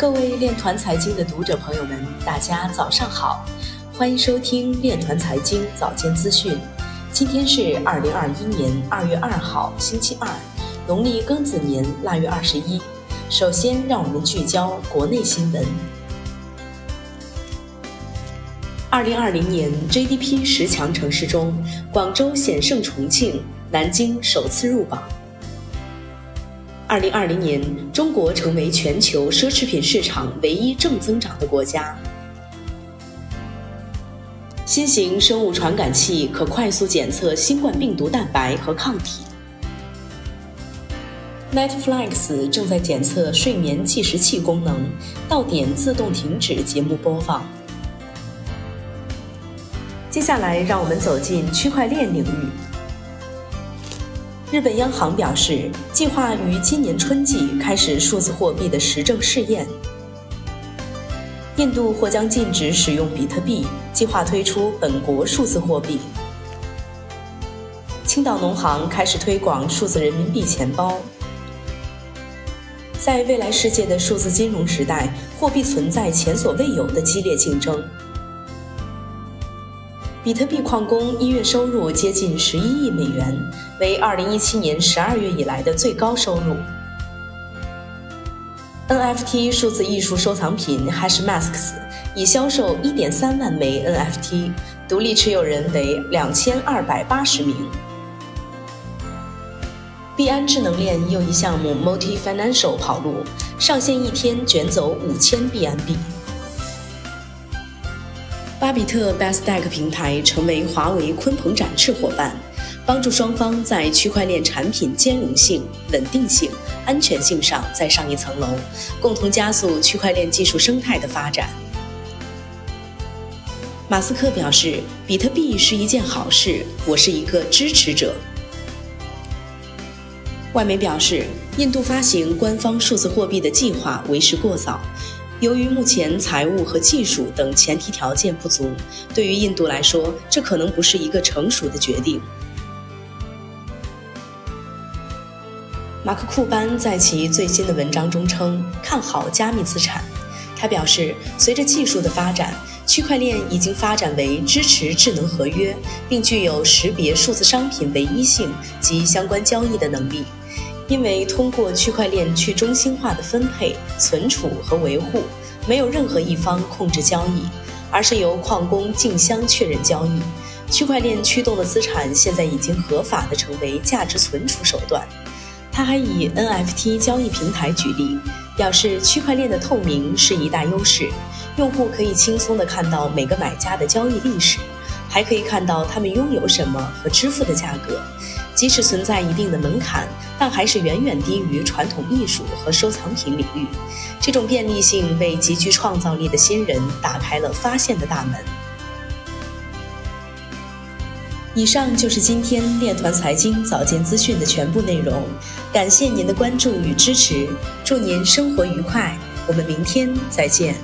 各位链团财经的读者朋友们，大家早上好，欢迎收听链团财经早间资讯。今天是二零二一年二月二号，星期二，农历庚子年腊月二十一。首先，让我们聚焦国内新闻。二零二零年 GDP 十强城市中，广州险胜重庆，南京首次入榜。二零二零年，中国成为全球奢侈品市场唯一正增长的国家。新型生物传感器可快速检测新冠病毒蛋白和抗体。Netflix 正在检测睡眠计时器功能，到点自动停止节目播放。接下来，让我们走进区块链领域。日本央行表示，计划于今年春季开始数字货币的实证试验。印度或将禁止使用比特币，计划推出本国数字货币。青岛农行开始推广数字人民币钱包。在未来世界的数字金融时代，货币存在前所未有的激烈竞争。比特币矿工一月收入接近十一亿美元，为二零一七年十二月以来的最高收入。NFT 数字艺术收藏品 Hashmasks 已销售一点三万枚 NFT，独立持有人为两千二百八十名。币安智能链又一项目 Multi Financial 跑路，上线一天卷走五千币安币。巴比特 Bestech 平台成为华为鲲鹏展翅伙伴，帮助双方在区块链产品兼容性、稳定性、安全性上再上一层楼，共同加速区块链技术生态的发展。马斯克表示，比特币是一件好事，我是一个支持者。外媒表示，印度发行官方数字货币的计划为时过早。由于目前财务和技术等前提条件不足，对于印度来说，这可能不是一个成熟的决定。马克·库班在其最新的文章中称看好加密资产。他表示，随着技术的发展，区块链已经发展为支持智能合约，并具有识别数字商品唯一性及相关交易的能力。因为通过区块链去中心化的分配、存储和维护，没有任何一方控制交易，而是由矿工竞相确认交易。区块链驱动的资产现在已经合法的成为价值存储手段。他还以 NFT 交易平台举例，表示区块链的透明是一大优势，用户可以轻松的看到每个买家的交易历史，还可以看到他们拥有什么和支付的价格。即使存在一定的门槛，但还是远远低于传统艺术和收藏品领域。这种便利性为极具创造力的新人打开了发现的大门。以上就是今天链团财经早间资讯的全部内容，感谢您的关注与支持，祝您生活愉快，我们明天再见。